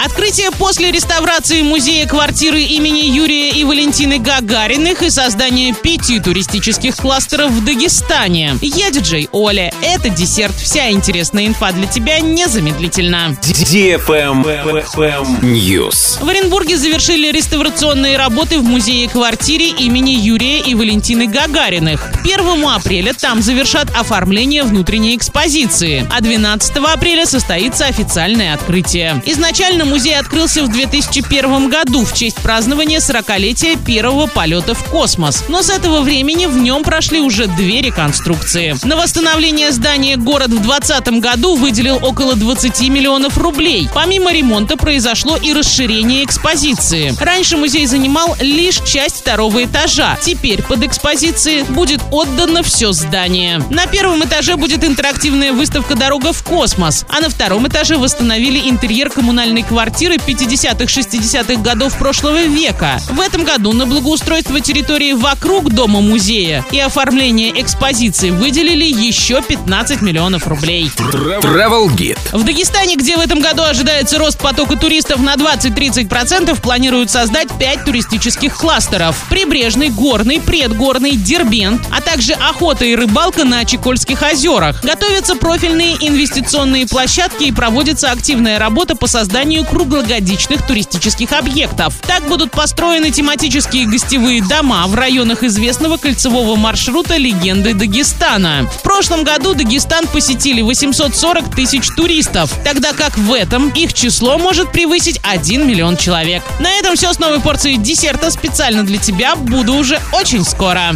Открытие после реставрации музея квартиры имени Юрия и Валентины Гагариных и создание пяти туристических кластеров в Дагестане. Я диджей Оля. Это десерт. Вся интересная инфа для тебя незамедлительно. News. В Оренбурге завершили реставрационные работы в музее-квартире имени Юрия и Валентины Гагариных. К 1 апреля там завершат оформление внутренней экспозиции, а 12 апреля состоится официальное открытие. Изначально музей открылся в 2001 году в честь празднования 40-летия первого полета в космос. Но с этого времени в нем прошли уже две реконструкции. На восстановление здания город в 2020 году выделил около 20 миллионов рублей. Помимо ремонта произошло и расширение экспозиции. Раньше музей занимал лишь часть второго этажа. Теперь под экспозицией будет отдано все здание. На первом этаже будет интерактивная выставка «Дорога в космос», а на втором этаже восстановили интерьер коммунальной квартиры 50-60-х годов прошлого века. В этом году на благоустройство территории вокруг дома-музея и оформление экспозиции выделили еще 15 миллионов рублей. Travel Guide. В Дагестане, где в этом году ожидается рост потока туристов на 20-30%, планируют создать 5 туристических кластеров. Прибрежный, горный, предгорный, Дербент, а также охота и рыбалка на Чекольских озерах. Готовятся профильные инвестиционные площадки и проводится активная работа по созданию круглогодичных туристических объектов. Так будут построены тематические гостевые дома в районах известного кольцевого маршрута «Легенды Дагестана». В прошлом году Дагестан посетили 840 тысяч туристов, тогда как в этом их число может превысить 1 миллион человек. На этом все с новой порцией десерта специально для тебя. Буду уже очень скоро.